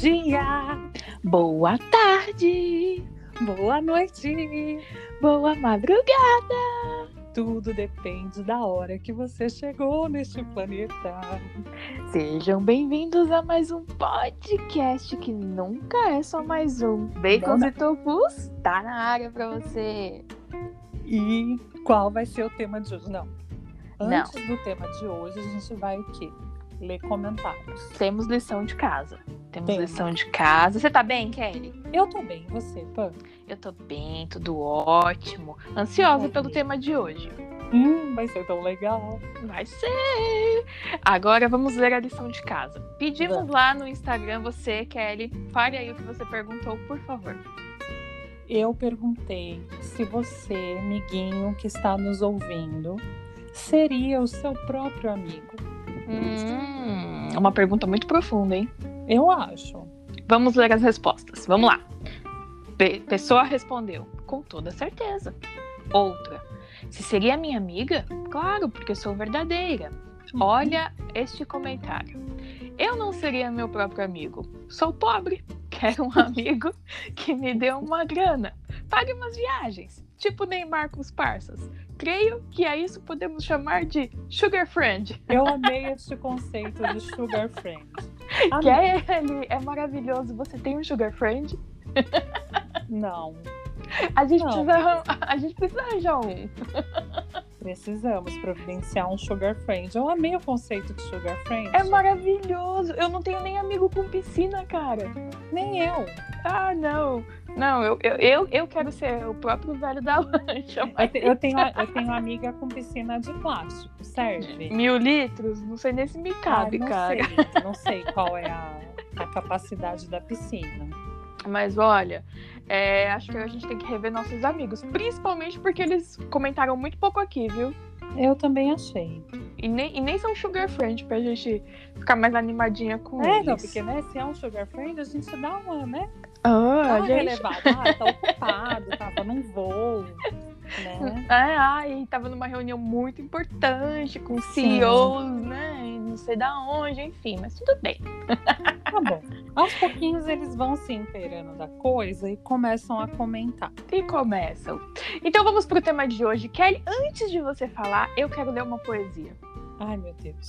dia, Boa tarde, boa noite. boa madrugada. Tudo depende da hora que você chegou neste planeta. Sejam bem-vindos a mais um podcast que nunca é só mais um. Bacons Não, e Tofus tá na área pra você. E qual vai ser o tema de hoje? Não. Não. Antes do tema de hoje, a gente vai o quê? Ler comentários. Temos lição de casa. Temos lição de casa. Você tá bem, Kelly? Eu tô bem, e você, Pan? Eu tô bem, tudo ótimo. Ansiosa pelo tema de hoje. Hum, vai ser tão legal. Vai ser! Agora vamos ler a lição de casa. Pedimos Vamos. lá no Instagram, você, Kelly, fale aí o que você perguntou, por favor. Eu perguntei se você, amiguinho que está nos ouvindo, seria o seu próprio amigo. Hum, é uma pergunta muito profunda, hein? Eu acho. Vamos ler as respostas. Vamos lá. Pe- pessoa respondeu: com toda certeza. Outra: se seria minha amiga? Claro, porque sou verdadeira. Olha este comentário. Eu não seria meu próprio amigo. Sou pobre. Quero um amigo que me dê uma grana. Pague umas viagens. Tipo Neymar com os parças. Creio que a isso podemos chamar de sugar friend. Eu amei este conceito de sugar friend. Que é ele, é maravilhoso. Você tem um sugar friend? Não, A gente, Não. precisa, a gente precisa arranjar um. precisamos providenciar um sugar friend. Eu amei o conceito de sugar friend. É maravilhoso. Eu não tenho nem amigo com piscina, cara. Nem eu. Ah, não. Não, eu, eu, eu, quero ser o próprio velho da lancha. Eu, mas eu tenho, eu tenho amiga com piscina de plástico, serve? Mil litros? Não sei nem se me Ah, cabe, não cara. sei, não sei qual é a, a capacidade da piscina. Mas olha, é, acho que a gente tem que rever nossos amigos. Principalmente porque eles comentaram muito pouco aqui, viu? Eu também achei. E nem, e nem são sugar friend pra gente ficar mais animadinha com É, eles. não, porque né, se é um sugar friend, a gente dá uma, né? Ah, gente. relevada. Ah, tá ocupado, tava num voo, né? É, ai, tava numa reunião muito importante com Sim. CEOs, né? e Não sei da onde, enfim, mas tudo bem. Tá bom. Aos pouquinhos eles vão se inteirando da coisa e começam a comentar. E começam. Então vamos pro tema de hoje. Kelly, antes de você falar, eu quero ler uma poesia. Ai, meu Deus.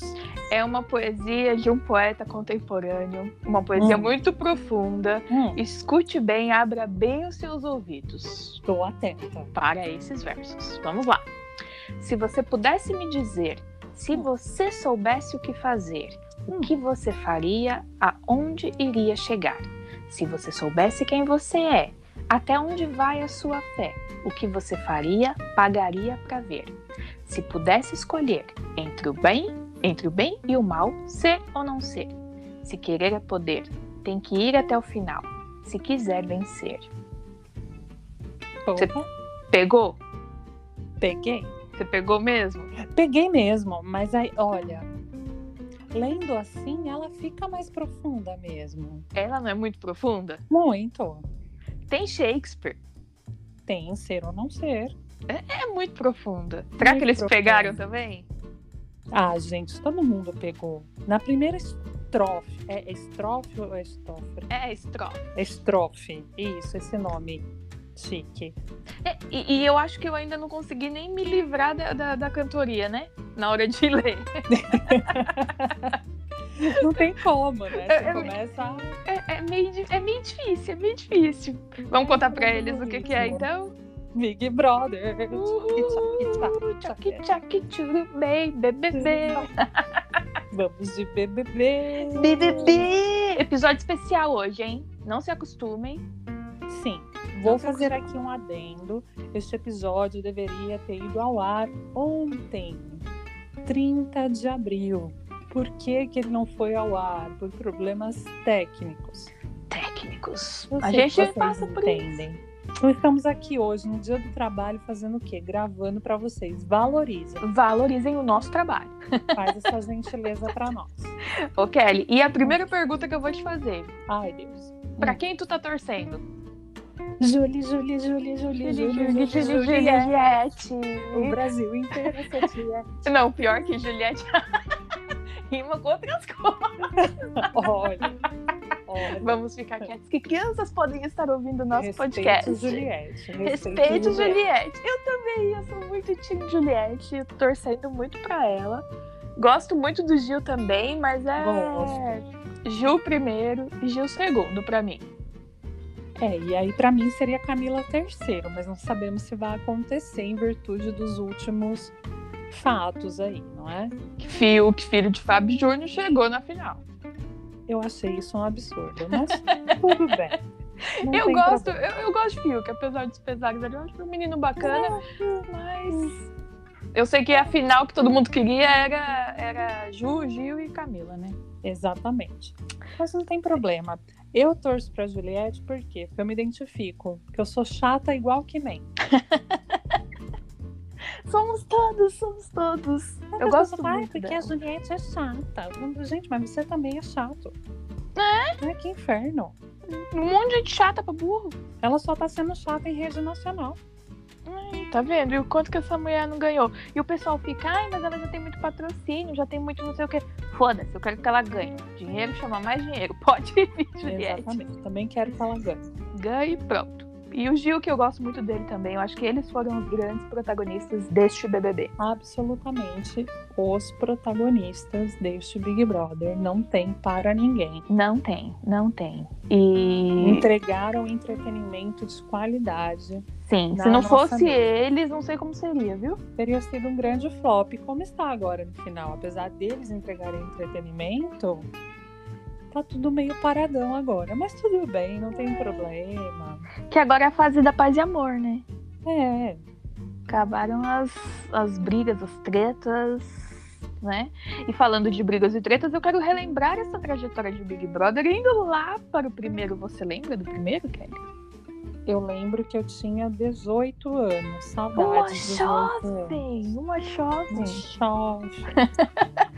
É uma poesia de um poeta contemporâneo, uma poesia Hum. muito profunda. Hum, Escute bem, abra bem os seus ouvidos. estou atenta. para esses versos. Vamos lá. Se você pudesse me dizer, se Hum. você soubesse o que fazer, o Hum. que você faria, aonde iria chegar? Se você soubesse quem você é, até onde vai a sua fé, o que você faria, pagaria para ver. Se pudesse escolher entre o bem, entre o bem e o mal, ser ou não ser. Se querer é poder, tem que ir até o final. Se quiser vencer. Você- Opa, Pegou? peguei. Você pegou mesmo? Peguei mesmo, mas aí, olha, lendo assim, ela fica mais profunda mesmo. Ela não é muito profunda? Muito. Tem Shakespeare. Tem ser ou não ser. É muito profunda. Será Muito que eles profunda. pegaram também? Ah, gente, todo mundo pegou. Na primeira estrofe. É estrofe ou é estrofe? É, estrofe. Estrofe. Isso, esse nome chique. É, e, e eu acho que eu ainda não consegui nem me livrar da, da, da cantoria, né? Na hora de ler. Não tem como, né? É, Você é- começa. É, é meio, é meio difícil, é meio difícil. Vamos contar pra eles o que, que é, então? Big Brother. Bebê. Vamos de BBB. BBB! Episódio especial hoje, hein? Não se acostumem. Sim. Vou fazer aqui um adendo. Este episódio deveria ter ido ao ar ontem, 30 de abril. Por que, que ele não foi ao ar? Por problemas técnicos. Técnicos. A gente passa por isso. entendem. Então estamos aqui hoje, no dia do trabalho, fazendo o quê? Gravando para vocês. Valoriza. Valorizem o nosso trabalho. Faz essa gentileza para nós. Ô, Kelly, e a primeira pergunta que eu vou te fazer: Ai, Deus. pra quem tu tá torcendo? Julie, Julie, Julie, Julie, Julie, Julie, Juliette. Juliette. O Brasil inteiro é Juliette. Não, pior que Juliette rima com outras coisas. Olha, Olha. Vamos ficar quietos, que crianças podem estar ouvindo o nosso Respeito podcast. Juliette. Respeito, Juliette. Eu também, eu sou muito time Juliette, eu tô torcendo muito pra ela. Gosto muito do Gil também, mas é Gosto. Gil primeiro e Gil segundo pra mim. É, e aí pra mim seria Camila terceiro, mas não sabemos se vai acontecer em virtude dos últimos fatos aí, não é? Que filho, que filho de Fábio Júnior chegou na final. Eu achei isso um absurdo, mas tudo bem. Não Eu gosto, eu, eu gosto de Fiuk, apesar dos pesares ali, eu acho um menino bacana, mas eu sei que a final que todo mundo queria era, era Ju, Gil e Camila, né? Exatamente. Mas não tem problema. Eu torço pra Juliette por quê? Porque eu me identifico. Porque eu sou chata igual que nem. Somos todos, somos todos. Eu As gosto pessoas falam, "Ai, muito porque dela. a Juliette é chata. Eu Gente, mas você também é chato. É? Ai, que inferno. Um monte de gente chata pra burro. Ela só tá sendo chata em rede nacional. Ai, tá vendo? E o quanto que essa mulher não ganhou? E o pessoal fica, ai, mas ela já tem muito patrocínio, já tem muito não sei o quê. Foda-se, eu quero que ela ganhe. Dinheiro chama mais dinheiro. Pode vir, Juliette. Exatamente. Também quero que ela ganhe. Ganhe e pronto. E o Gil, que eu gosto muito dele também. Eu acho que eles foram os grandes protagonistas deste BBB. Absolutamente os protagonistas deste Big Brother. Não tem para ninguém. Não tem, não tem. E Entregaram entretenimento de qualidade. sim, se não fosse mesa. eles, não sei como seria, viu? Teria sido um grande flop, como está agora no final. Apesar deles entregarem entretenimento, tá tudo meio paradão agora. Mas tudo bem, não tem problema. Que agora é a fase da paz e amor, né? É, Acabaram as, as brigas, as tretas, né? E falando de brigas e tretas, eu quero relembrar essa trajetória de Big Brother indo lá para o primeiro. Você lembra do primeiro, Kelly? Eu lembro que eu tinha 18 anos. Uma Saudades. de 18 anos. jovem! Uma Um jovem!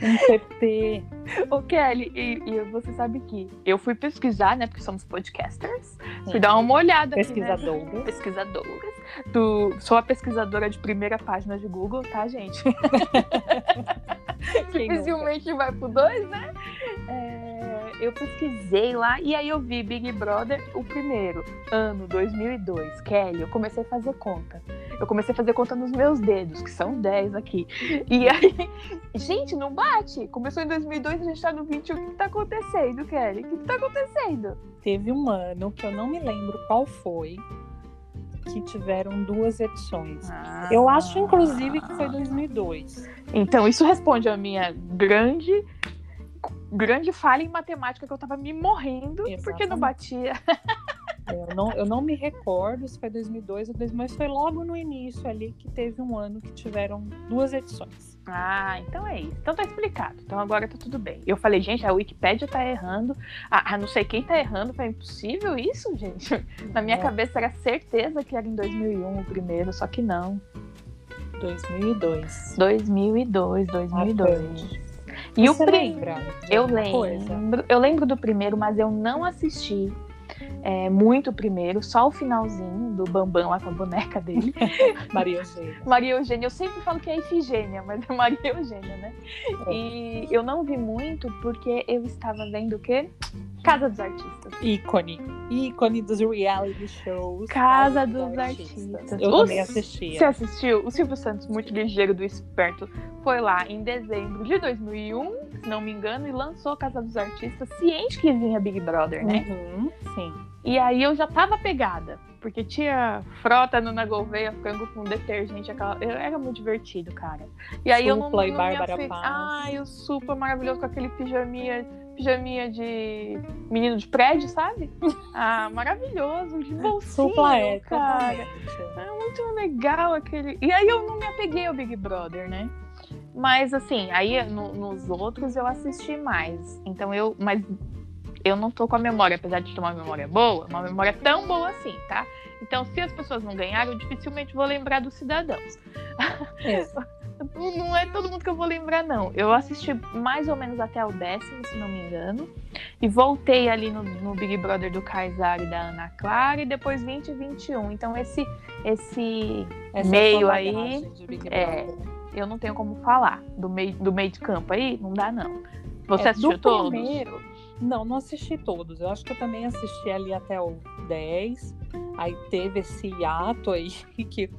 um PP. Ô, Kelly, e, e você sabe que eu fui pesquisar, né? Porque somos podcasters. Fui Sim. dar uma olhada. aqui, né? Pesquisadoras. Pesquisadoras. Do, sou a pesquisadora de primeira página de Google, tá, gente? Dificilmente vai pro 2, né? É, eu pesquisei lá e aí eu vi Big Brother, o primeiro, ano 2002. Kelly, eu comecei a fazer conta. Eu comecei a fazer conta nos meus dedos, que são 10 aqui. E aí, gente, não bate. Começou em 2002, a gente tá no 21. O que tá acontecendo, Kelly? O que tá acontecendo? Teve um ano que eu não me lembro qual foi, que tiveram duas edições. Eu acho, inclusive, que foi 2002. Então, isso responde a minha grande grande falha em matemática que eu tava me morrendo porque não Exatamente. batia. Eu não, eu não me recordo se foi 2002 ou 2000, mas foi logo no início ali que teve um ano que tiveram duas edições. Ah, então é isso. Então tá explicado. Então agora tá tudo bem. Eu falei, gente, a Wikipédia tá errando. A, a não sei quem tá errando. Foi impossível isso, gente. Na minha É. cabeça era certeza que era em 2001 o primeiro, só que não. 2002. 2002, 2002. E o Você pri- lembra? de Eu alguma coisa? lembro, eu lembro do primeiro, mas eu não assisti é, muito primeiro, só o finalzinho do Bambam lá com a boneca dele. Maria Eugênia. Maria Eugênia, eu sempre falo que é Ifigênia, mas é Maria Eugênia, né? É. E eu não vi muito porque eu estava vendo o quê? Casa dos Artistas. Ícone. Ícone dos reality shows. Casa dos Artistas. Eu Os- também assistia. Você assistiu? O Silvio Santos, muito ligeiro do esperto, foi lá em dezembro de 2001, se não me engano, e lançou Casa dos Artistas, ciente que vinha Big Brother, né? Uhum, sim. E aí eu já tava pegada, porque tinha frota no na Gouveia, frango com detergente, aquela... eu- era muito divertido, cara. E aí eu não, Supla e não Bárbara me o Supla maravilhoso com aquele pijaminha, pijaminha de menino de prédio, sabe? Ah, maravilhoso, de bolsinho, Supla é, cara. É muito legal aquele. E aí eu não me apeguei ao Big Brother, né? Mas assim, aí no- nos outros eu assisti mais. Então eu. Mas eu não tô com a memória, apesar de ter uma memória boa, uma memória tão boa assim, tá? Então, se as pessoas não ganharam, eu dificilmente vou lembrar dos cidadãos. É. Não é todo mundo que eu vou lembrar, não. Eu assisti mais ou menos até o décimo, se não me engano. E voltei ali no, no Big Brother do Kaysar e da Ana Clara. E depois 20 e 21. Então, esse, esse Essa Meio sua aí, é, eu não tenho como falar. Do meio, do meio de campo aí, não dá, não. Você É, assistiu do todos? primeiro, Não, não assisti todos. Eu acho que eu também assisti ali até o 10. Aí teve esse hiato aí que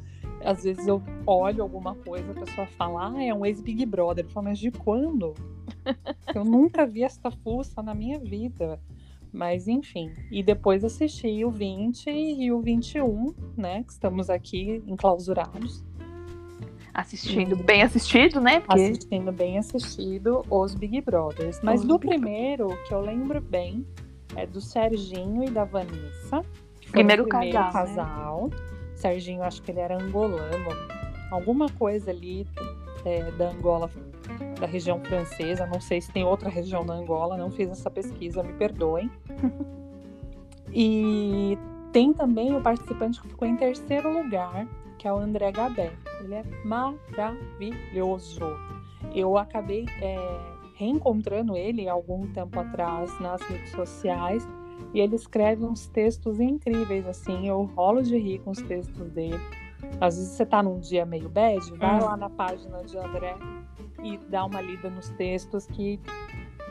às vezes eu olho alguma coisa, a pessoa fala, ah, é um ex-Big Brother. Eu falo, mas de quando? eu nunca vi esta fuça na minha vida. Mas enfim. E depois assisti o 20 e o 21, né? Que estamos aqui enclausurados. Assistindo bem assistido, né? Porque... Assistindo bem assistido os Big Brothers. Mas do primeiro, que eu lembro bem, é do Serginho e da Vanessa. Primeiro, primeiro casal. Né? casal. Né? Serginho, acho que ele era angolano. Alguma coisa ali é, da Angola, da região francesa. Não sei se tem outra região da Angola, não fiz essa pesquisa, me perdoem. e tem também o participante que ficou em terceiro lugar, que é o André Gabé. Ele é maravilhoso. Eu acabei é, reencontrando ele algum tempo atrás nas redes sociais e ele escreve uns textos incríveis, assim. Eu rolo de rir com os textos dele. Às vezes você tá num dia meio bad, vai uhum. lá na página de André e dá uma lida nos textos que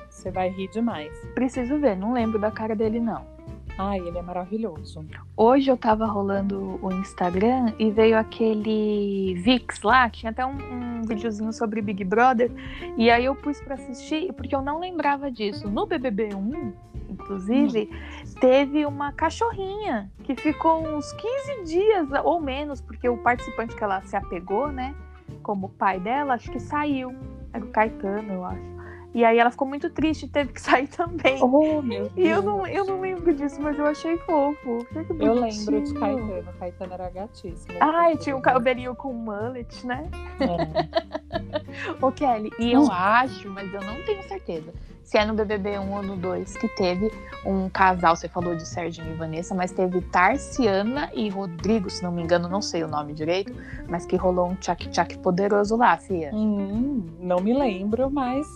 você vai rir demais. Preciso ver, não lembro da cara dele, não. Ai, ele é maravilhoso. Hoje eu tava rolando o Instagram e veio aquele Vix lá, tinha até um, um videozinho sobre Big Brother. E aí eu pus pra assistir, porque eu não lembrava disso. No BBB 1, inclusive, hum. teve uma cachorrinha que ficou uns 15 dias ou menos, porque o participante que ela se apegou, né, como pai dela, acho que saiu. Era o Caetano, eu acho. E aí ela ficou muito triste e teve que sair também. Oh, meu Deus. E eu não, eu não lembro disso, mas eu achei fofo. Eu lembro de Caetano. Caetano era gatíssimo. Ai, tinha um cabelinho com mullet, né? É. Ô, Kelly, e eu hum. acho, mas eu não tenho certeza. Se é no BBB 1 ou no 2 que teve um casal, você falou de Serginho e Vanessa, mas teve Tarciana e Rodrigo, se não me engano, não sei o nome direito, mas que rolou um tchac-tchac poderoso lá, Fia. Hum, não me lembro, mas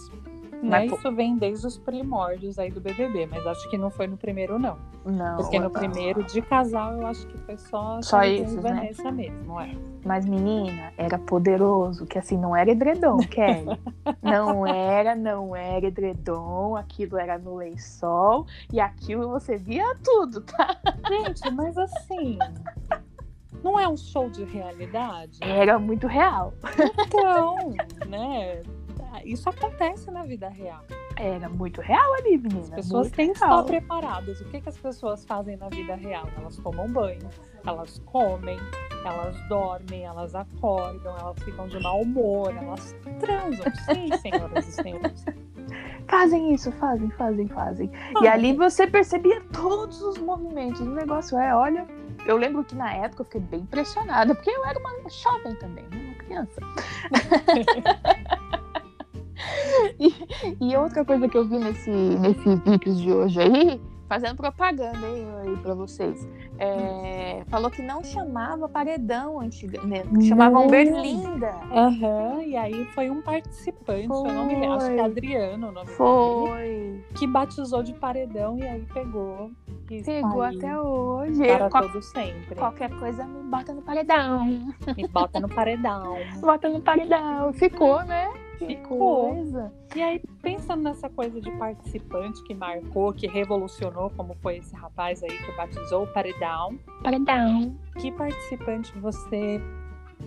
né? Isso vem desde os primórdios aí do BBB, mas acho que não foi no primeiro, não. Não. Porque no primeiro, de casal, eu acho que foi só, só isso, né? Vanessa mesmo, é. Mas, menina, era poderoso, que assim, não era edredom, Kelly. não era, não era edredom, aquilo era no lençol, e aquilo você via tudo, tá? Gente, mas assim... Não é um show de realidade? Era muito real. Então, né? Isso acontece na vida real. Era muito real ali, menina. As pessoas muito têm que estar preparadas. O que, que as pessoas fazem na vida real? Elas tomam banho, elas comem, elas dormem, elas acordam, elas ficam de mau humor, elas transam. Sim, senhoras e senhores. Fazem isso, fazem, fazem, fazem. Ah, e ali você percebia todos os movimentos. O negócio é, olha, eu lembro que na época eu fiquei bem impressionada, porque eu era uma jovem também, né? uma criança. e, e, outra coisa que eu vi nesse, nesse vídeos de hoje aí, fazendo propaganda aí, aí pra vocês, é, falou que não chamava paredão antiga, né? Chamavam Berlinda. Aham, uhum, e aí foi um participante, foi. eu não me lembro, acho que é Adriano o nome foi. dele, que batizou de paredão e aí pegou. Pegou até hoje. Para Qual, todo sempre. Qualquer coisa me bota no paredão. Me bota no paredão. bota no paredão. Ficou, né? Ficou. Coisa. E aí, pensando nessa coisa de participante que marcou, que revolucionou, como foi esse rapaz aí que batizou o Paredão. Paredão. Que participante você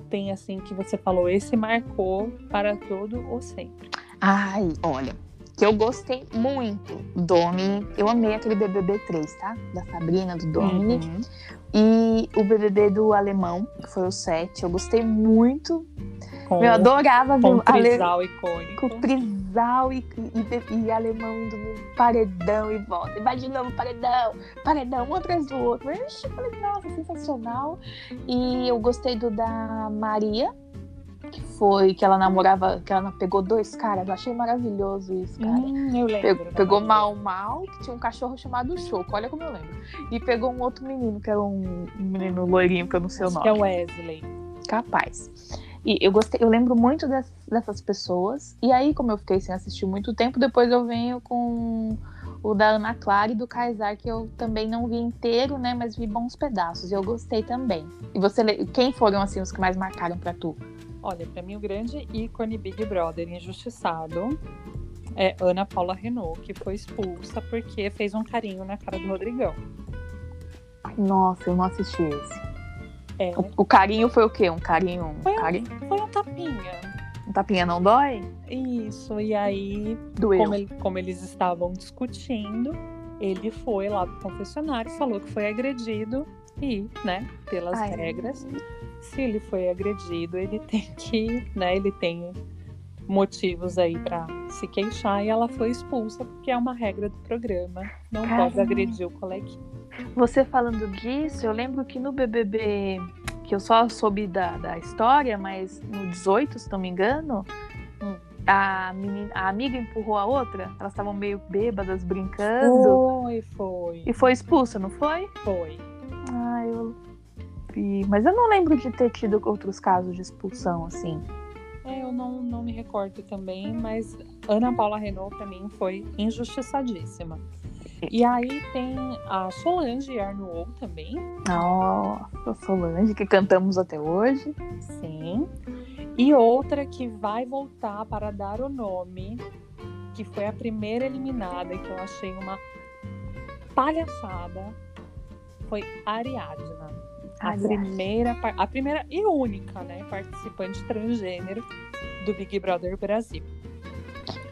tem, assim, que você falou, esse marcou para todo ou sempre? Ai, olha, que eu gostei muito. Domi, eu amei aquele BBB 3, tá? Da Sabrina, do Domini. Uhum. E o BBB do Alemão, que foi o 7, eu gostei muito com, eu adorava ver o trisal icônico. Com o trisal e, e, e, alemão indo no paredão e volta. E vai de novo, paredão, paredão, um atrás do outro. Eu falei, nossa, sensacional. E eu gostei do da Maria, que foi que ela namorava, que ela pegou dois caras. Eu achei maravilhoso isso, cara. Hum, eu lembro. Pegou, pegou Mal Mal, que tinha um cachorro chamado Choco, olha como eu lembro. E pegou um outro menino, que era um menino loirinho, que eu não sei Acho o nome. Que é Wesley. Capaz. E eu gostei, eu lembro muito dessas, dessas pessoas. E aí, como eu fiquei sem assistir muito tempo, depois eu venho com o da Ana Clara e do Kaysar, que eu também não vi inteiro, né? Mas vi bons pedaços. E eu gostei também. E você, quem foram assim os que mais marcaram para tu? Olha, para mim o grande ícone Big Brother injustiçado É Ana Paula Renault, que foi expulsa porque fez um carinho na cara do Rodrigão. Nossa, eu não assisti esse. É, O, o carinho foi o quê? Um carinho. Foi Um carinho. foi um tapinha. Um tapinha não dói? Isso, e aí, Doeu. como, ele- como eles estavam discutindo, ele foi lá pro confessionário, falou que foi agredido e, né, pelas Ai. regras, se ele foi agredido, ele tem que, né, ele tem motivos aí pra se queixar e ela foi expulsa porque é uma regra do programa, não pode Caramba. agredir o coleguinha. Você falando disso, eu lembro que no BBB, que eu só soube da, da história, mas no 18, se não me engano, Hum. a, menina, a amiga empurrou a outra. Elas estavam meio bêbadas, brincando. Foi, foi, E foi expulsa, não foi? foi. Ah, eu vi. Mas eu não lembro de ter tido outros casos de expulsão, assim. É, eu não, não me recordo também, mas Ana Paula Renault, pra mim, foi injustiçadíssima. E aí tem a Solange Arnoux também, Nossa, Solange, que cantamos até hoje. sim. E outra que vai voltar para dar o nome, que foi a primeira eliminada, que eu achei uma palhaçada, foi Ariadna. A primeira, a primeira e única, né, participante transgênero do Big Brother Brasil.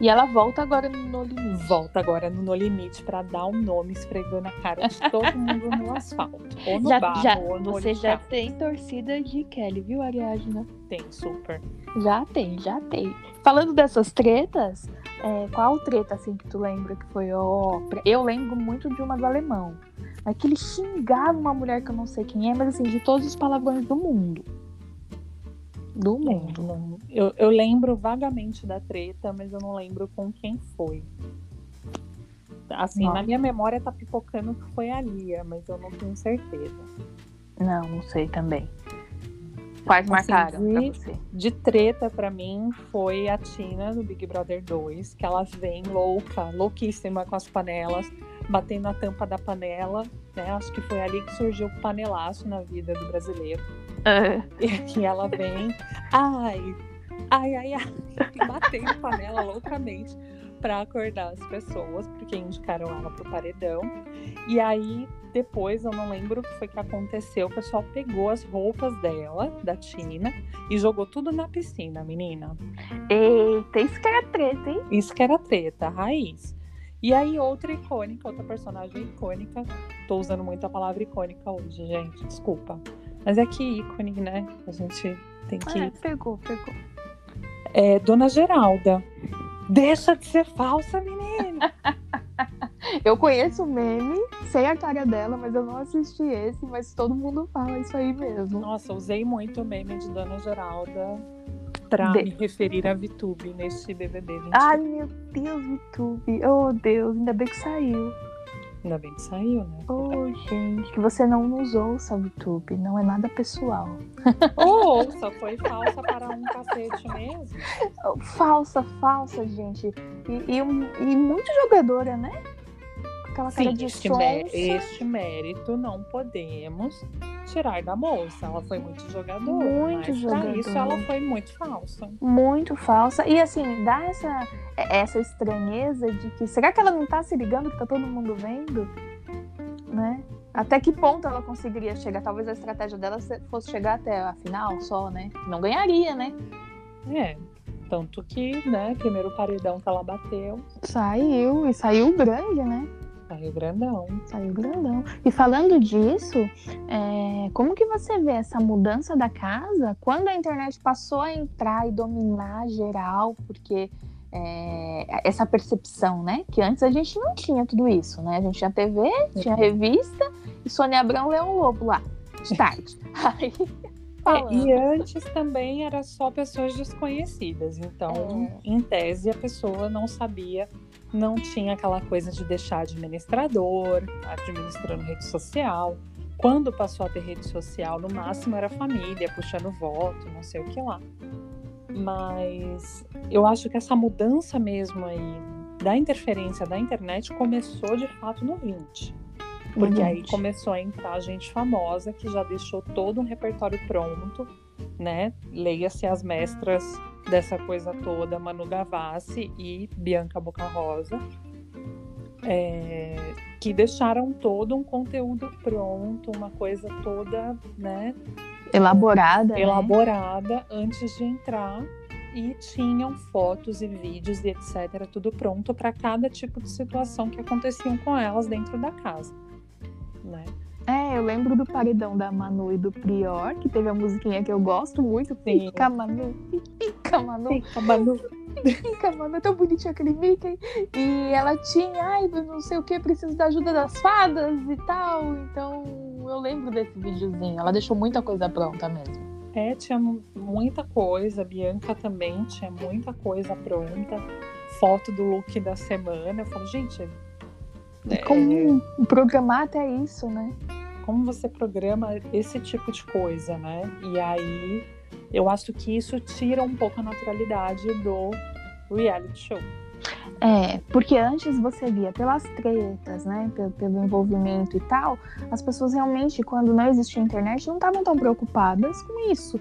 E ela volta agora no limite. Volta agora no No Limite para dar um nome esfregando a cara de todo mundo no asfalto. Ou no Já, barro, já, ou no você já tem torcida de Kelly, viu, Ariadna? tem, super. Já tem, já tem. Falando dessas tretas, é, qual treta assim que tu lembra que foi ó, pra- Eu lembro muito de uma do alemão. É que ele xingava uma mulher que eu não sei quem é, mas assim, de todos os palavrões do mundo. Do mundo. Não- eu, eu lembro vagamente da treta, mas eu não lembro com quem foi. Assim, Nossa. na minha memória tá pipocando que foi a Lia, mas eu não tenho certeza. Não, não sei também. Quais Assim, marcaram pra de- você? De treta, pra mim, foi a Tina do Big Brother 2, que ela vem louca, louquíssima com as panelas, batendo a tampa da panela, né? Acho que foi ali que surgiu o panelaço na vida do brasileiro. É. E ela vem, ai, ai, ai, ai, e batendo panela loucamente pra acordar as pessoas, porque indicaram ela pro paredão. E aí, depois, eu não lembro o que foi que aconteceu, o pessoal pegou as roupas dela, da Tina, e jogou tudo na piscina, menina. Eita, isso que era treta, hein? Isso que era treta, raiz. E aí, outra icônica, outra personagem icônica. Tô usando muito a palavra icônica hoje, gente, desculpa. Mas é que ícone, né? A gente tem que. É, pegou, pegou. É, Dona Geralda. Deixa de ser falsa, menina. Eu conheço o meme, sei a cara dela, mas eu não assisti esse, mas todo mundo fala isso aí mesmo. Nossa, usei muito o meme de Dona Geralda pra De- me referir a VTube neste BBB 20. Ai, meu Deus, YouTube. Oh, Deus, ainda bem que saiu. Ainda bem que saiu, né? Oh, gente, que você não nos ouça, YouTube. Não é nada pessoal. Ou ouça, foi falsa para um cacete mesmo. Oh, Falsa, falsa, gente. E, e, e muito jogadora, né? Aquela cara Sim, de este, mé- este mérito não podemos tirar da moça. Ela foi muito jogadora. Muito mas pra isso jogadora. ela foi muito falsa. Muito falsa. E assim, dá essa, essa estranheza de que. Será que ela não tá se ligando que tá todo mundo vendo? Né? Até que ponto ela conseguiria chegar? Talvez a estratégia dela se- fosse chegar até a final só, né? Não ganharia, né? É. Tanto que, né, primeiro paredão que ela bateu, Saiu, e saiu grande, né? Saiu grandão. Saiu grandão. E falando disso, é, como que você vê essa mudança da casa quando a internet passou a entrar e dominar geral? Porque é, essa percepção, né? Que antes a gente não tinha tudo isso, né? A gente tinha TV, tinha revista e Sônia Abrão Leão Lobo lá, de tarde. Aí, É, e antes também era só pessoas desconhecidas. Então, É. em tese, a pessoa não sabia, não tinha aquela coisa de deixar administrador, administrando rede social. Quando passou a ter rede social, no máximo era família, puxando voto, não sei o que lá. Mas eu acho que essa mudança mesmo aí da interferência da internet começou de fato no 20. Porque aí começou a entrar gente famosa que já deixou todo um repertório pronto, né? Leia-se as mestras dessa coisa toda, Manu Gavassi e Bianca Boca Rosa, é, que deixaram todo um conteúdo pronto, uma coisa toda, né? Elaborada. né? Elaborada antes de entrar e tinham fotos e vídeos e etc. Tudo pronto para cada tipo de situação que aconteciam com elas dentro da casa, né? É, eu lembro do paredão da Manu e do Prior, que teve a musiquinha que eu gosto muito. Sim. Fica Manu, fica Manu, Fica, Manu. fica Manu, é tão bonitinho aquele Mickey. E ela tinha, ai, não sei o que, preciso da ajuda das fadas e tal. Então eu lembro desse videozinho. Ela deixou muita coisa pronta mesmo. É, tinha mu- muita coisa. Bianca também tinha muita coisa pronta. Foto do look da semana. Eu falo, gente, é, como programar até isso, né? como você programa esse tipo de coisa, né? E aí eu acho que isso tira um pouco a naturalidade do reality show. É, porque antes você via pelas tretas, né, pelo, pelo envolvimento e tal, as pessoas realmente, quando não existia internet, não estavam tão preocupadas com isso.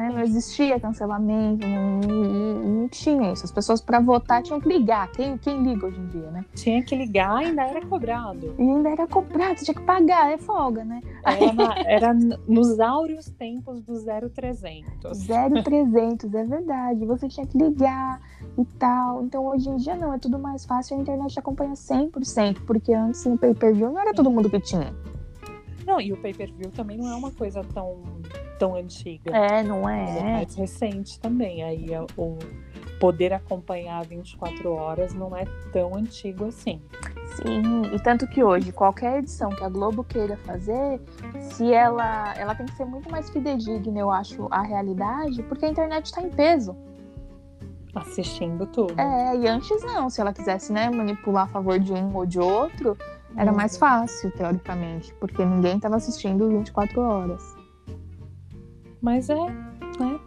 Né? Não existia cancelamento, não, não- tinha isso. As pessoas para votar tinham que ligar. Quem, quem liga hoje em dia, né? Tinha que ligar ainda era cobrado. E ainda era cobrado, tinha que pagar, é folga, né? Era, na- era nos áureos tempos do 0300. 0300, é verdade. Você tinha que ligar e tal. Então hoje em dia não, é tudo mais fácil. A internet acompanha 100%, porque antes no pay-per-view não era todo mundo que tinha. Não, e o pay-per-view também não é uma coisa tão, tão antiga. É, não É é? mais recente também. Aí é o poder acompanhar 24 horas não é tão antigo assim. Sim, e tanto que hoje, qualquer edição que a Globo queira fazer, se ela, ela tem que ser muito mais fidedigna, eu acho, à realidade, porque a internet está em peso. Assistindo tudo. É, e antes não, se ela quisesse, né, manipular a favor de um ou de outro, era Uhum. mais fácil, teoricamente, porque ninguém estava assistindo 24 horas. Mas é, né?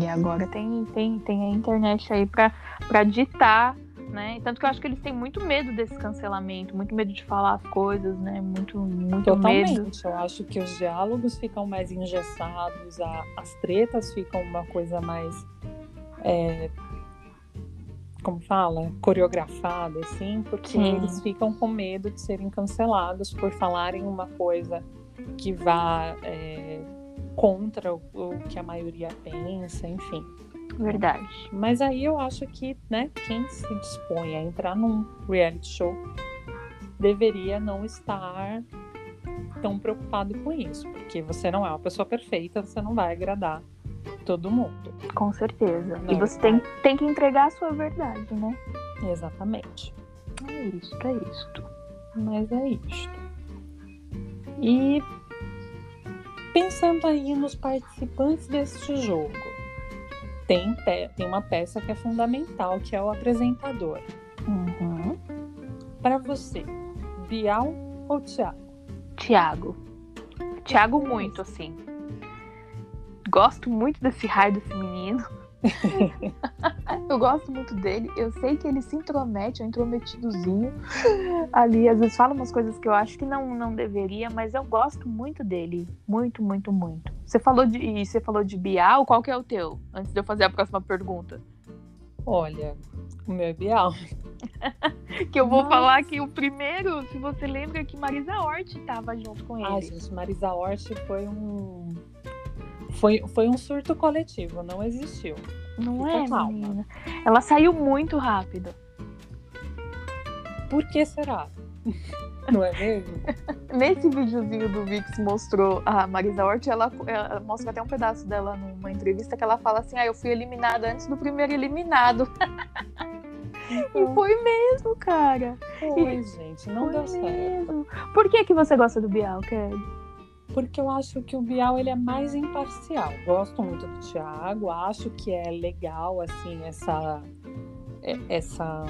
E agora tem, tem, tem a internet aí pra ditar, né? Tanto que eu acho que eles têm muito medo desse cancelamento, muito medo de falar as coisas, né? Muito, muito medo. Totalmente. Eu acho que os diálogos ficam mais engessados, a- as tretas ficam uma coisa mais. é, como fala? Coreografada, assim, porque Sim. eles ficam com medo de serem cancelados por falarem uma coisa que vá é, contra o, o que a maioria pensa, enfim. Verdade. Mas aí eu acho que, né, quem se dispõe a entrar num reality show deveria não estar tão preocupado com isso, porque você não é uma pessoa perfeita, você não vai agradar todo mundo. Com certeza. Não, e você tem, tem que entregar a sua verdade, né? Exatamente. É isso, é isso. Mas é isto. E pensando aí nos participantes deste jogo, tem, tem uma peça que é fundamental, que é o apresentador. Uhum. Para você, Bial ou Thiago? Tiago. Tiago muito, assim. Gosto muito desse raio desse menino. eu gosto muito dele. Eu sei que ele se intromete, é um intrometidozinho. Ali, às vezes fala umas coisas que eu acho que não, não deveria, mas eu gosto muito dele. Muito, muito, muito. Você falou de. e Você falou de Bial, qual que é o teu? Antes de eu fazer a próxima pergunta. Olha, o meu é Bial. Que eu vou Nossa. falar que o primeiro, se você lembra, que Marisa Hort tava junto com ele. Ai, gente, Marisa Hort foi um. Foi, foi um surto coletivo, não existiu. Não Fica é, calma. menina? Ela saiu muito rápido. Por que será? Não é mesmo? Nesse videozinho do Vix mostrou a Marisa Hort, ela, ela mostra até um pedaço dela numa entrevista que ela fala assim: Ah, eu fui eliminada antes do primeiro eliminado. E foi mesmo, cara. Foi, gente, não foi deu certo. mesmo. Por que, que você gosta do Bial, Kelly? Porque eu acho que o Bial ele é mais imparcial. Gosto muito do Thiago, acho que é legal assim essa é- essa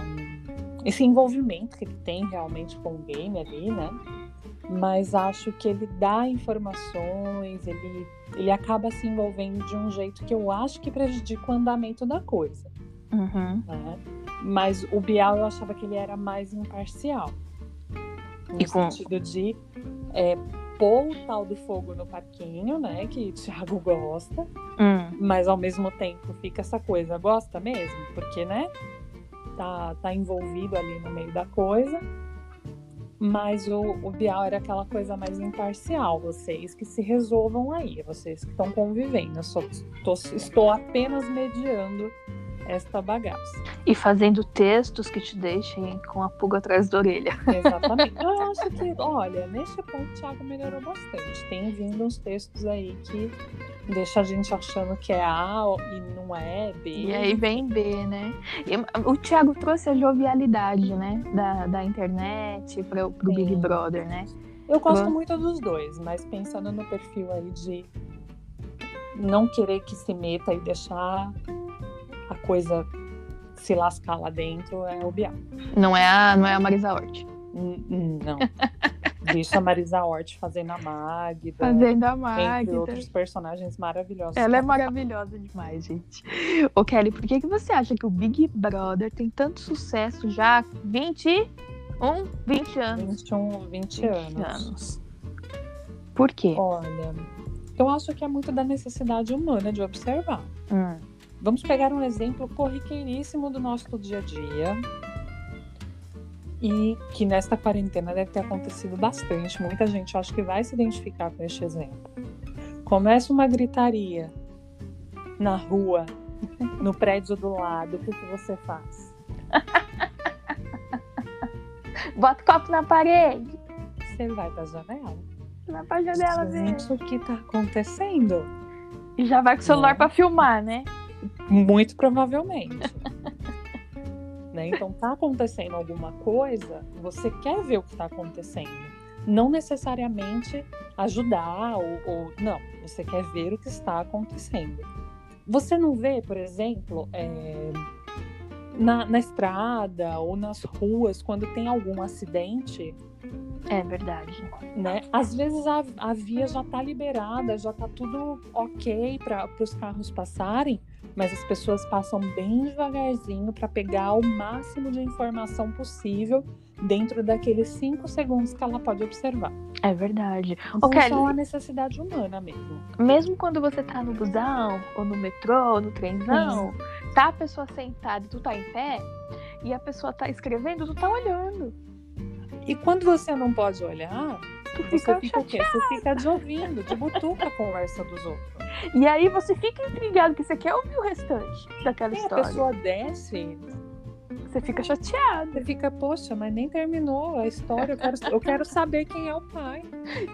esse envolvimento que ele tem realmente com o game ali, né? Mas acho que ele dá informações, ele ele acaba se envolvendo de um jeito que eu acho que prejudica o andamento da coisa, Uhum. né? Mas o Bial eu achava que ele era mais imparcial. No E com- sentido de é, pôr o tal do fogo no parquinho, né? Que o Thiago gosta, Hum. mas ao mesmo tempo fica essa coisa, gosta mesmo? Porque, né? Tá, tá envolvido ali no meio da coisa. Mas o, o Bial era aquela coisa mais imparcial. Vocês que se resolvam aí, vocês que estão convivendo. Eu só tô, estou apenas mediando esta bagaça. E fazendo textos que te deixem com a pulga atrás da orelha. Exatamente. Eu acho que, olha, neste ponto o Thiago melhorou bastante. Tem vindo uns textos aí que deixa a gente achando que é A e não é B. E aí vem B, né? E o Thiago trouxe a jovialidade, né? Da, da internet para o Big Brother, né? Eu gosto muito dos dois, mas pensando no perfil aí de não querer que se meta e deixar a coisa se lascar lá dentro é o Bial. Não é a, não é a Marisa Hort. Não. Deixa a Marisa Hort fazendo a Magda. Fazendo a Magda. Entre outros personagens maravilhosos. Ela é maravilhosa demais, gente. Ô, Kelly, por que, que você acha que o Big Brother tem tanto sucesso já há 21, 20 anos? 21, 20, 20 anos. anos. Por quê? Olha, eu acho que é muito da necessidade humana de observar. Hum. Vamos pegar um exemplo corriqueiríssimo do nosso dia a dia e que nesta quarentena deve ter acontecido bastante. Muita gente acho que vai se identificar com este exemplo. Começa uma gritaria na rua, no prédio do lado, o que, que você faz? Bota o copo na parede. Você vai pra janela. Vai pra janela Gente, o que tá acontecendo? E já vai com o celular é. para filmar, né? Muito provavelmente. né? Então tá acontecendo alguma coisa, você quer ver o que está acontecendo. Não necessariamente ajudar ou, ou, não, você quer ver o que está acontecendo. Você não vê, por exemplo, é, na, na estrada ou nas ruas, quando tem algum acidente, é verdade. Né? Às vezes a, a via já está liberada, já está tudo ok para os carros passarem, mas as pessoas passam bem devagarzinho para pegar o máximo de informação possível dentro daqueles cinco segundos que ela pode observar. É verdade. Então, okay. é uma necessidade humana mesmo. Mesmo quando você tá no busão, ou no metrô, ou no trenzão, Sim. tá a pessoa sentada e tu tá em pé, e a pessoa tá escrevendo, tu tá olhando. E quando você não pode olhar, você fica o quê? Você fica de butuca a conversa dos outros. E aí você fica intrigado que você quer ouvir o restante daquela e história. A pessoa desce você fica chateada. Você fica, poxa, mas nem terminou a história. Eu quero, eu quero saber quem é o pai.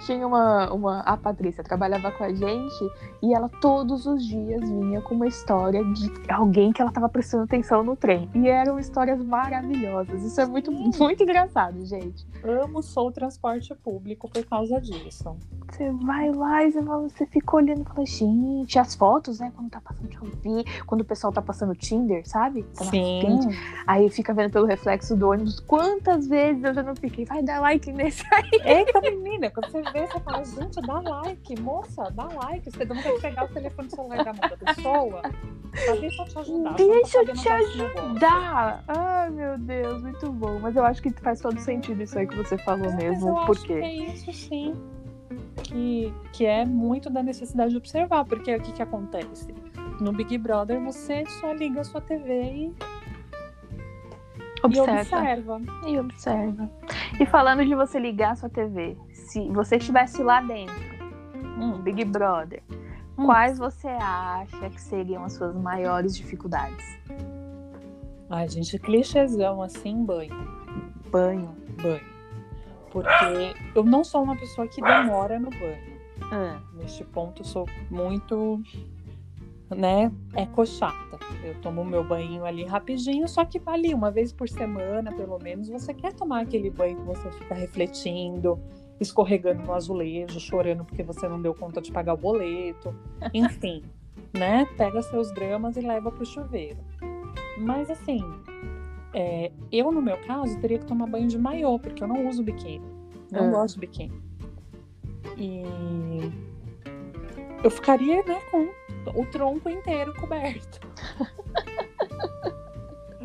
Tinha uma, uma. A Patrícia trabalhava com a gente e ela todos os dias vinha com uma história de alguém que ela estava prestando atenção no trem. E eram histórias maravilhosas. Isso é muito, muito engraçado, gente. Amo sou o transporte público por causa disso. Você vai lá e você fica olhando e fala, gente, as fotos, né? Quando tá passando ouvir, quando o pessoal tá passando Tinder, sabe? Tá Sim. Aí fica vendo pelo reflexo do ônibus. Quantas vezes eu já não fiquei, vai dar like nesse aí. Eita, menina, quando você vê, você fala, gente, dá like, moça, dá like. Você não quer pegar o telefone celular da mão da pessoa. deixa eu te ajudar. Deixa eu te ajudar. Ai, meu Deus, muito bom. Mas eu acho que faz todo sentido isso aí que você falou é, mesmo. Mas porque... que é isso sim. Que, que é muito da necessidade de observar, porque o que, que acontece? No Big Brother você só liga a sua TV e Observa. E observa. E observa. E falando de você ligar a sua TV, se você estivesse lá dentro, hum, Big Brother, hum. quais você acha que seriam as suas maiores dificuldades? Ai, gente, clichêzão assim, banho. Banho? Banho. Porque eu não sou uma pessoa que demora no banho. Hum. Neste ponto, eu sou muito né, é cochata. Eu tomo meu banho ali rapidinho, só que ali uma vez por semana, pelo menos, você quer tomar aquele banho que você fica refletindo, escorregando no azulejo, chorando porque você não deu conta de pagar o boleto, enfim, né? Pega seus dramas e leva pro chuveiro. Mas assim, é, eu no meu caso teria que tomar banho de maiô, porque eu não uso biquíni. Não é. gosto de biquíni. E eu ficaria, né, com o tronco inteiro coberto.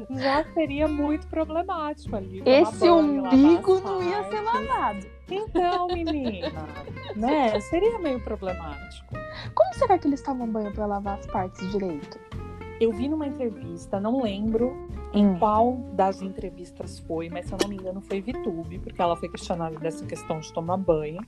Já seria muito problemático ali. Esse umbigo não ia ser lavado. Então, menina, né? Seria meio problemático. Como será que eles tomam banho para lavar as partes direito? Eu vi numa entrevista, não lembro em Hum. qual das entrevistas foi, mas se eu não me engano foi VTube, porque ela foi questionada dessa questão de tomar banho,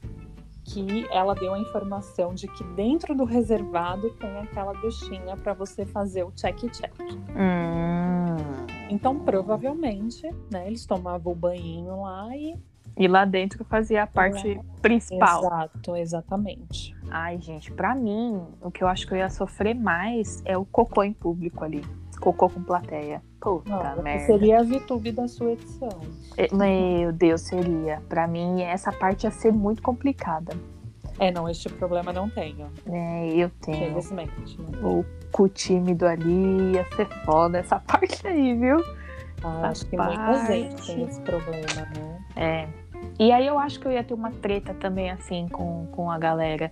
que ela deu a informação de que dentro do reservado tem aquela duchinha para você fazer o check-check. Hum. Então, provavelmente, né, eles tomavam o banhinho lá e. E lá dentro fazia a parte principal. Exato, exatamente. Ai, gente, pra mim, o que eu acho que eu ia sofrer mais é o cocô em público ali. Cocô com plateia. Puta Não, você merda. seria a VTube da sua edição. É, Meu Deus, seria. Pra mim, essa parte ia ser muito complicada. É, não, este problema não tenho, É, eu tenho. felizmente. Né? O cu tímido ali ia ser foda essa parte aí, viu? Ah, acho que muita parte. gente tem esse problema, né? É. E aí eu acho que eu ia ter uma treta também, assim, com, com a galera.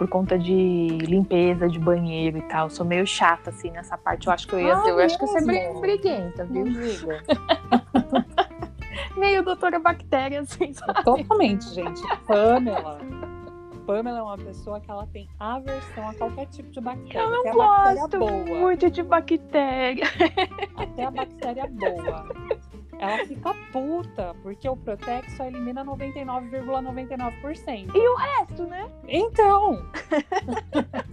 Por conta de limpeza de banheiro e tal. Sou meio chata, assim, nessa parte. Eu acho que eu ia Ah, ser. Eu acho que mesmo? bri- briguenta, viu? Meio doutora bactéria, assim, sabe? Totalmente, gente. Pamela. Pamela é uma pessoa que ela tem aversão a qualquer tipo de bactéria. Eu não bactéria gosto boa. muito de bactéria. Até a bactéria boa. Ela fica puta, porque o Protex só elimina 99,99%. E o resto, né? Então,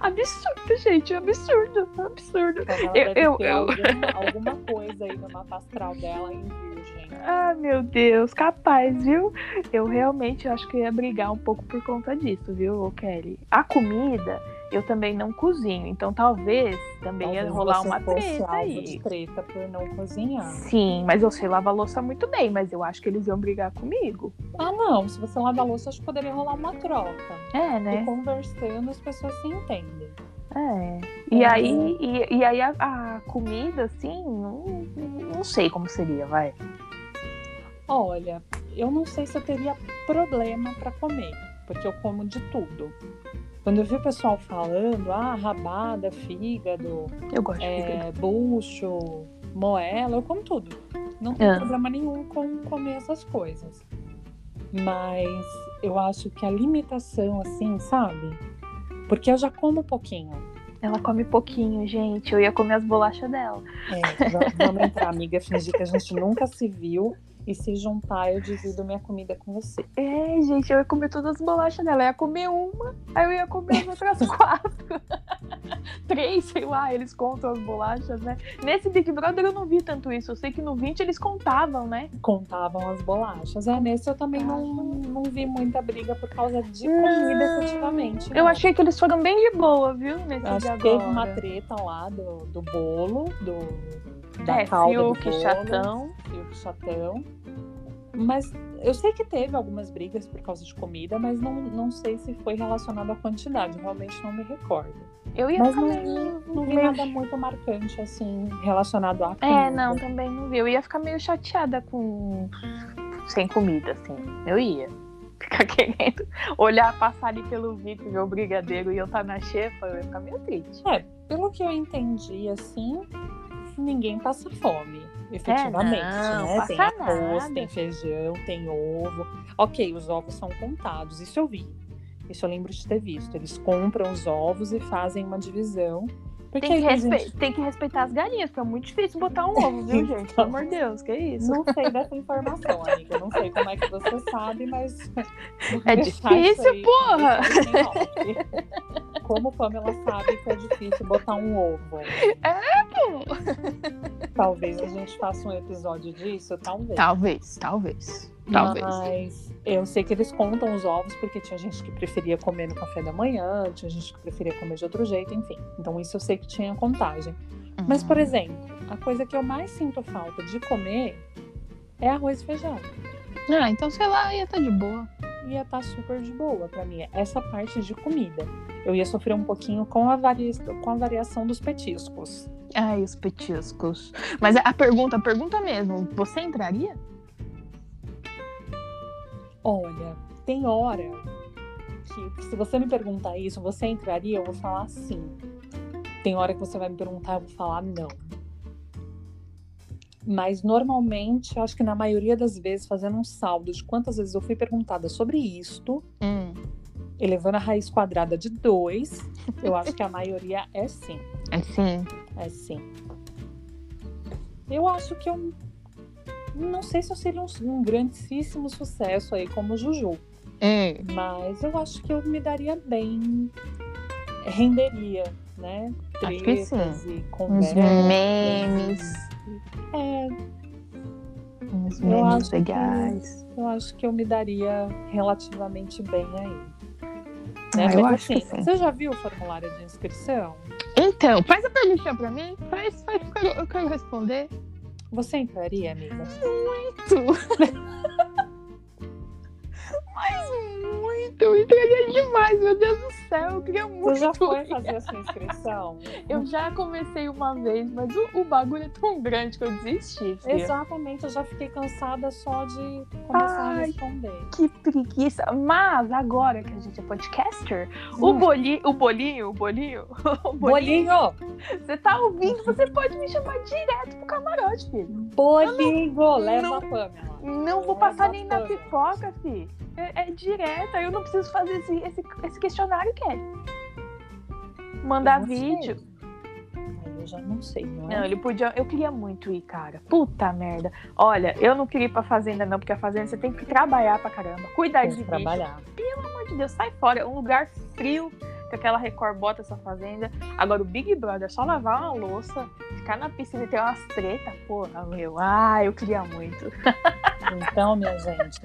Absurdo, gente. Absurdo. Absurdo. Pamela Eu- eu- eu- Alguma, alguma coisa aí no mapa astral dela em virgem. Ah, meu Deus, capaz, viu? Eu realmente acho que eu ia brigar um pouco por conta disso, viu, Kelly? A comida, eu também não cozinho, então talvez também ia Talvez rolar você uma treta aí. de treta por não cozinhar. Sim, mas eu sei lavar louça muito bem, mas eu acho que eles iam brigar comigo. Ah, não. Se você lava louça, acho que poderia rolar uma troca. É, E né? conversando, as pessoas se entendem. É. E É. aí, e, e aí a, a comida, assim, não, não sei como seria, vai. Olha, eu não sei se eu teria problema para comer, porque eu como de tudo. Quando eu vi o pessoal falando, ah, rabada, fígado, Eu gosto de fígado. é, bucho, moela, eu como tudo. Não tem Ah. problema nenhum com comer essas coisas. Mas eu acho que a limitação, assim, sabe? Porque eu já como pouquinho. Ela come pouquinho, gente. Eu ia comer as bolachas dela. É, va- vamos entrar, amiga, fingir que a gente nunca se viu e se juntar, eu divido minha comida com você. É, gente, eu ia comer todas as bolachas dela. Eu ia comer uma, aí eu ia comer as outras quatro. Três, sei lá, eles contam as bolachas, né? Nesse Big Brother eu não vi tanto isso. Eu sei que no 20 eles contavam, né? Contavam as bolachas. É, nesse eu também não, não vi muita briga por causa de Não. comida, efetivamente. Eu não. achei que eles foram bem de boa, viu? Nesse Acho que teve agora. uma treta lá do, do bolo, do, da É, calda Fiuk, do bolo. chatão. Fiuk chatão. Mas eu sei que teve algumas brigas por causa de comida, mas não, não sei se foi relacionado à quantidade. Realmente não me recordo. Eu ia Mas ficar não, meio... não vi meio- nada muito marcante, assim, relacionado à comida. É, não, também não vi. Eu ia ficar meio chateada com. sem comida, assim. Eu ia. Ficar querendo olhar, passar ali pelo vidro, ver o brigadeiro e eu tá na xepa, eu ia ficar meio triste. É, pelo que eu entendi, assim, ninguém passa fome. Efetivamente, não, né? Tem arroz, nada. tem feijão, tem ovo. Ok, os ovos são contados, isso eu vi. Isso eu lembro de ter visto. Eles compram os ovos e fazem uma divisão. Porque Tem que, respe- gente- tem que respeitar as galinhas, porque é muito difícil botar um ovo, viu, gente? Pelo amor de Deus, que isso? Não sei dessa informação, amiga. Não sei como é que você sabe, mas. É difícil, aí- porra! Como Pamela sabe que é difícil botar um ovo? Talvez a gente faça um episódio disso, talvez. Talvez, talvez. Mas eu sei que eles contam os ovos porque tinha gente que preferia comer no café da manhã, tinha gente que preferia comer de outro jeito, enfim. Então isso eu sei que tinha contagem. Mas, Uhum. por exemplo, a coisa que eu mais sinto falta de comer é arroz e feijão. Ah, então sei lá, ia estar de boa. Ia estar super de boa pra mim. Essa parte de comida. Eu ia sofrer um pouquinho com a, varia... com a variação dos petiscos. Ai, os petiscos. Mas a pergunta, a pergunta mesmo, você entraria? Olha, tem hora que, se você me perguntar isso, você entraria? Eu vou falar sim. Tem hora que você vai me perguntar, eu vou falar não. Mas normalmente, acho que na maioria das vezes, fazendo um saldo de quantas vezes eu fui perguntada sobre isto, Hum. Elevando a raiz quadrada de 2, eu acho que a maioria é sim. É sim. É sim. Eu acho que eu. Não sei se eu seria um, um grandíssimo sucesso aí como Juju. Hum. Mas eu acho que eu me daria bem. Renderia, né? Que. Tretas e conversas. memes. É, Uns Eu memes que- legais. eu acho que eu me daria relativamente bem aí. Né? Ah, eu Mas, acho que assim, sim. Você já viu o formulário de inscrição? Então, faz a perguntinha pra mim. Faz, faz, eu quero, eu quero responder. Você entraria, amiga? Muito. Mas muito. Eu entreguei demais, meu Deus do céu. Eu queria muito. Você já foi fazer a sua inscrição? Eu já comecei uma vez, mas o, o bagulho é tão grande que eu desisti. filha. Exatamente, eu já fiquei cansada só de começar a Ai. responder. Que preguiça. Mas agora que a gente é podcaster, o, Hum. boli, o bolinho, o bolinho, o bolinho, Bolinho! você tá ouvindo, você pode me chamar direto pro camarote, filho. Bolinho! Leva não- a Pamela. Não vou passar nem na pipoca, fi. É, é direto, aí eu não preciso fazer esse, esse, esse questionário, Kelly. Mandar vídeo. Eu já não sei, não é? Não, ele podia. Eu queria muito ir, cara. Puta merda. Olha, eu não queria ir pra fazenda, não, porque a fazenda você tem que trabalhar pra caramba. Cuidar Tem de que bicho. trabalhar. Pelo amor de Deus, sai fora. É um lugar frio que aquela Record bota essa fazenda. Agora o Big Brother é só lavar uma louça, ficar na piscina e ter umas treta, porra, meu. Ah, eu queria muito. Então, minha gente,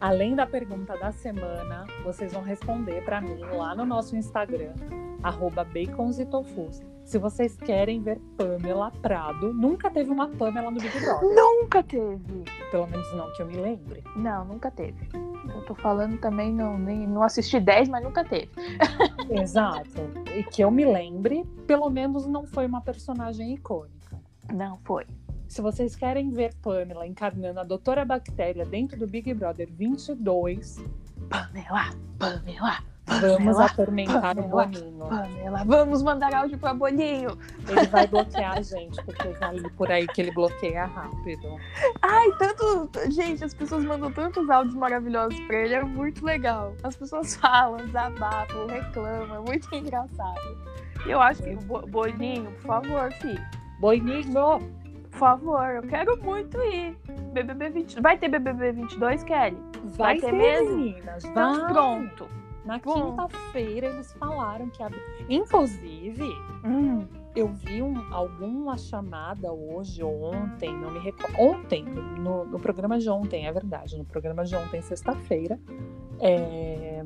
além da pergunta da semana, vocês vão responder pra mim lá no nosso Instagram, arroba bacons e tofus. Se vocês querem ver Pamela Prado, nunca teve uma Pamela no Big Brother. Nunca teve. Pelo menos não que eu me lembre. Não, nunca teve. Eu tô falando também, não, nem, não assisti 10, mas nunca teve. Exato. E que eu me lembre, pelo menos não foi uma personagem icônica. Não foi. Se vocês querem ver Pamela encarnando a Doutora Bactéria dentro do Big Brother 22, Pamela, Pamela, vamos Pamela, atormentar o Boninho. Pamela. Vamos mandar áudio pra Bolinho. Ele vai bloquear a gente, porque eu já li por aí que ele bloqueia rápido. Ai, tanto. Gente, as pessoas mandam tantos áudios maravilhosos pra ele, é muito legal. As pessoas falam, desabafam, reclamam, é muito engraçado. E eu acho que, Bo- Bolinho, por favor, filho. Boninho! Por favor, eu quero muito ir. BBB 20. Vai ter BBB 22, Kelly? Vai, Vai ter ter, mesmo? meninas. Então, Vai. pronto. Na quinta-feira eles falaram que... ab- Inclusive, Hum, eu vi um, alguma chamada hoje, ontem, não me recordo. Ontem, no, no programa de ontem, é verdade. No programa de ontem, sexta-feira. é,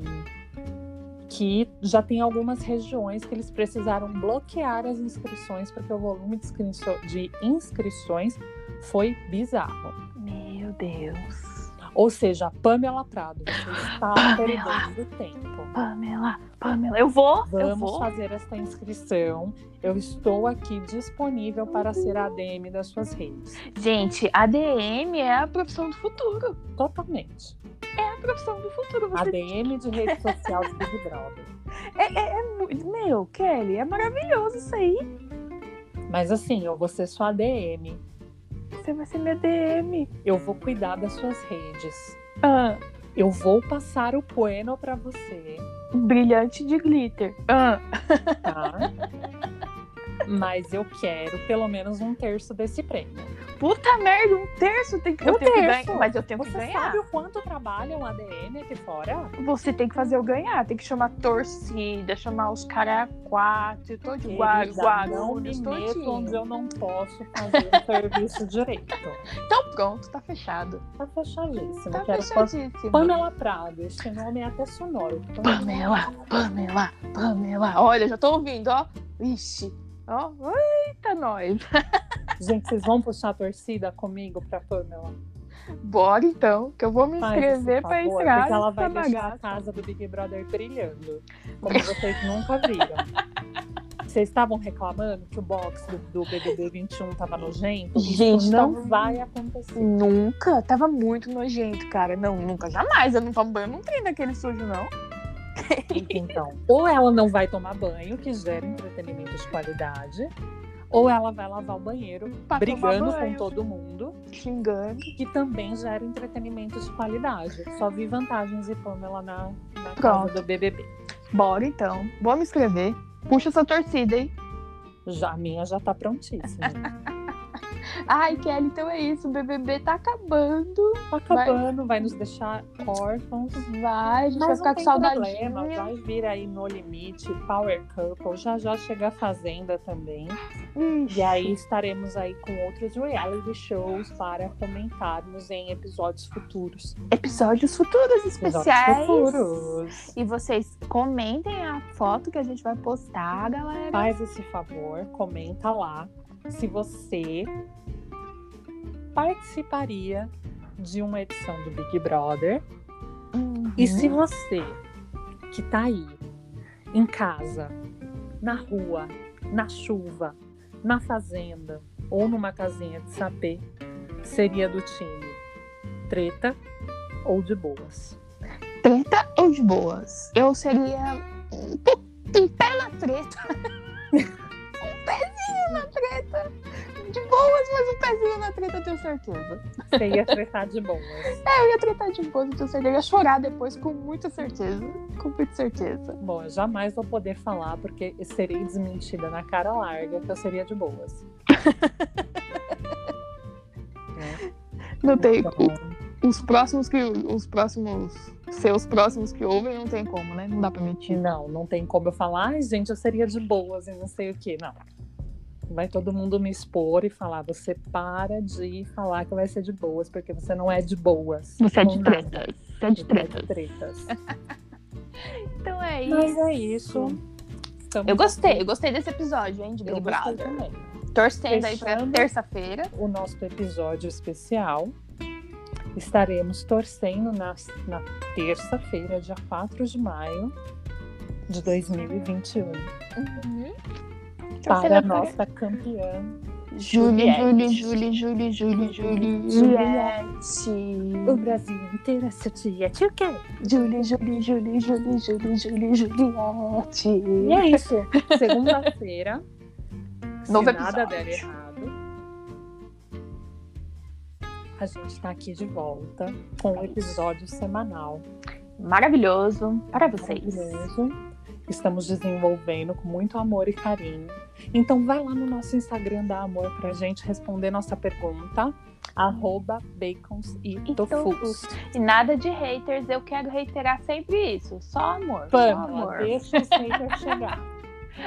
que já tem algumas regiões que eles precisaram bloquear as inscrições, porque o volume de, inscriço- de inscrições foi bizarro. meu Deus. Ou seja, Pamela Prado, você está Pamela. perdendo tempo. Pamela, Pamela. Eu vou, eu Vamos vou. fazer esta inscrição. Eu estou aqui disponível para ser a ADM das suas redes. Gente, ADM é a profissão do futuro. Totalmente. É a profissão do futuro. Você ADM de rede social do Big Brother. É, é, é meu, Kelly, é maravilhoso isso aí. Mas assim, eu vou ser sua ADM. Você vai ser minha DM. Eu vou cuidar das suas redes. Ah, Eu vou passar o bueno para você, brilhante de glitter. Ah, tá? Mas eu quero pelo menos um terço desse prêmio. puta merda, um terço tem que, Um eu tenho que terço. ganhar. Mas eu tenho que Você ganhar. sabe o quanto trabalha um ADM aqui fora? Você tem que fazer eu ganhar. Tem que chamar torcida, chamar os caras quatro, tô de guar, Querida, não me guarulhos, meto onde eu não posso fazer o serviço direito. Então pronto, tá fechado. Tá fechadíssimo. Tá Quero fechadíssimo. Pamela Prado. Este nome é até sonoro. Pamela, Pamela, Pamela. Olha, já tô ouvindo, ó. Ixi. Ó, eita, nós. Gente, vocês vão puxar a torcida comigo pra Pamela? Bora então, que eu vou me inscrever favor, entrar Porque ela vai deixar a casa do Big Brother brilhando. Como vocês nunca viram. Vocês estavam reclamando que o box do, do BBB 21 tava nojento? Gente, Isso não tava- vai acontecer. Nunca, tava muito nojento, cara. Não, nunca, jamais. Eu não tomo banho, eu não treino daquele sujo, não. Então, ou ela não vai tomar banho, que gera entretenimento de qualidade, ou ela vai lavar o banheiro, brigando tomar com banho. todo mundo, Xingando. que também gera entretenimento de qualidade. Só vi vantagens e Pamela na, na casa do BBB. Bora então. Vou me inscrever. Puxa essa torcida, hein? Já, a minha já tá prontíssima. Ai, Kelly, então é isso. O BBB tá acabando. Tá acabando, vai, nos deixar órfãos. Vai, a gente vai Mas ficar não com saudade. problema, vai vir aí No Limite, Power Couple, já já chega a Fazenda também. E aí estaremos aí com outros reality shows para comentarmos em episódios futuros. Episódios futuros Episódios especiais. futuros. E vocês comentem a foto que a gente vai postar, galera. Faz esse favor, comenta lá se você participaria de uma edição do Big Brother. Uhum. E se você que tá aí em casa, na rua, na chuva, na fazenda ou numa casinha de sapê, seria do time treta ou de boas? Treta ou de boas? Eu seria um, pou- pé na treta. pezinho na treta. De boas, mas um pezinho na treta, eu tenho certeza. Você ia tretar de boas. Eu ia tretar de boas, eu tenho certeza. Eu ia chorar depois, com muita certeza. Com muita certeza. Bom, eu jamais vou poder falar porque serei desmentida na cara larga que eu seria de boas. Né? Não tem. Então, Os próximos que. Os próximos. Seus próximos que ouvem, não tem como, né? Não dá pra mentir. Não, não tem como eu falar, ai, gente, eu seria de boas e não sei o que. Não. Vai todo mundo me expor e falar, você para de falar que vai ser de boas, porque você não é de boas. Você é de nada. tretas. Você é de Você é tretas. tretas. Então é Mas é isso. Estamos Eu gostei, aqui. eu gostei desse episódio, hein, de Big Eu Brother. também. Torcendo aí pra terça-feira. O nosso episódio especial. Estaremos torcendo na, na terça-feira, dia 4 de maio de 2021, Uhum. Para a nossa campeã Julie, Julie, Juliette. Julie, Julie, Julie, Julie, Juliette. O Brasil inteiro é seu Juliette. O quê? Julie, Julie, Julie, Julie, Julie, Julie, Juliette. E é isso. Segunda-feira, se Novo nada episódio. der errado, a gente tá aqui de volta com um episódio semanal. Maravilhoso para vocês. Maravilhoso. Estamos desenvolvendo com muito amor e carinho. Então vai lá no nosso Instagram da Amor pra gente responder nossa pergunta. Arroba bacons e E tofus. E nada de haters, eu quero reiterar sempre isso. Só amor, só amor. deixa os haters chegar.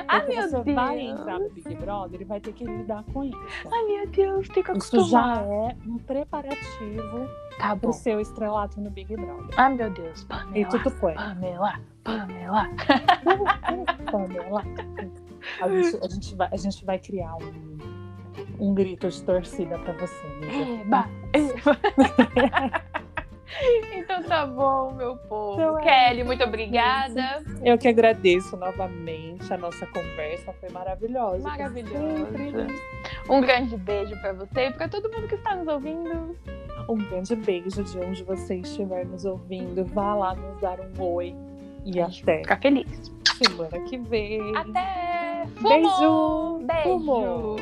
Ai, Porque meu você Deus. vai entrar no Big Brother e vai ter que lidar com isso. Ai, meu Deus, tem que Isso já é um preparativo Tá pro seu estrelato no Big Brother. Ai, meu Deus. E Pamela, tudo foi. Pamela, Pamela. Pamela. A gente, a gente vai, a gente vai criar um, um grito de torcida pra você, amiga. Eba, eba. Então tá bom, meu povo. Então é Kelly, muito obrigada. Eu que agradeço novamente. A nossa conversa foi maravilhosa. Maravilhosa. Sempre. Um grande beijo pra você e pra todo mundo que está nos ouvindo. Um grande beijo de onde você estiver nos ouvindo. Vá lá nos dar um oi. E até Ficar feliz. semana que vem. Até! Beijo! Beijo! Fumo!